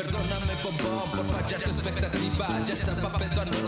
Perdóname, bombón, por fallar tu expectativa. Ya estaba pedo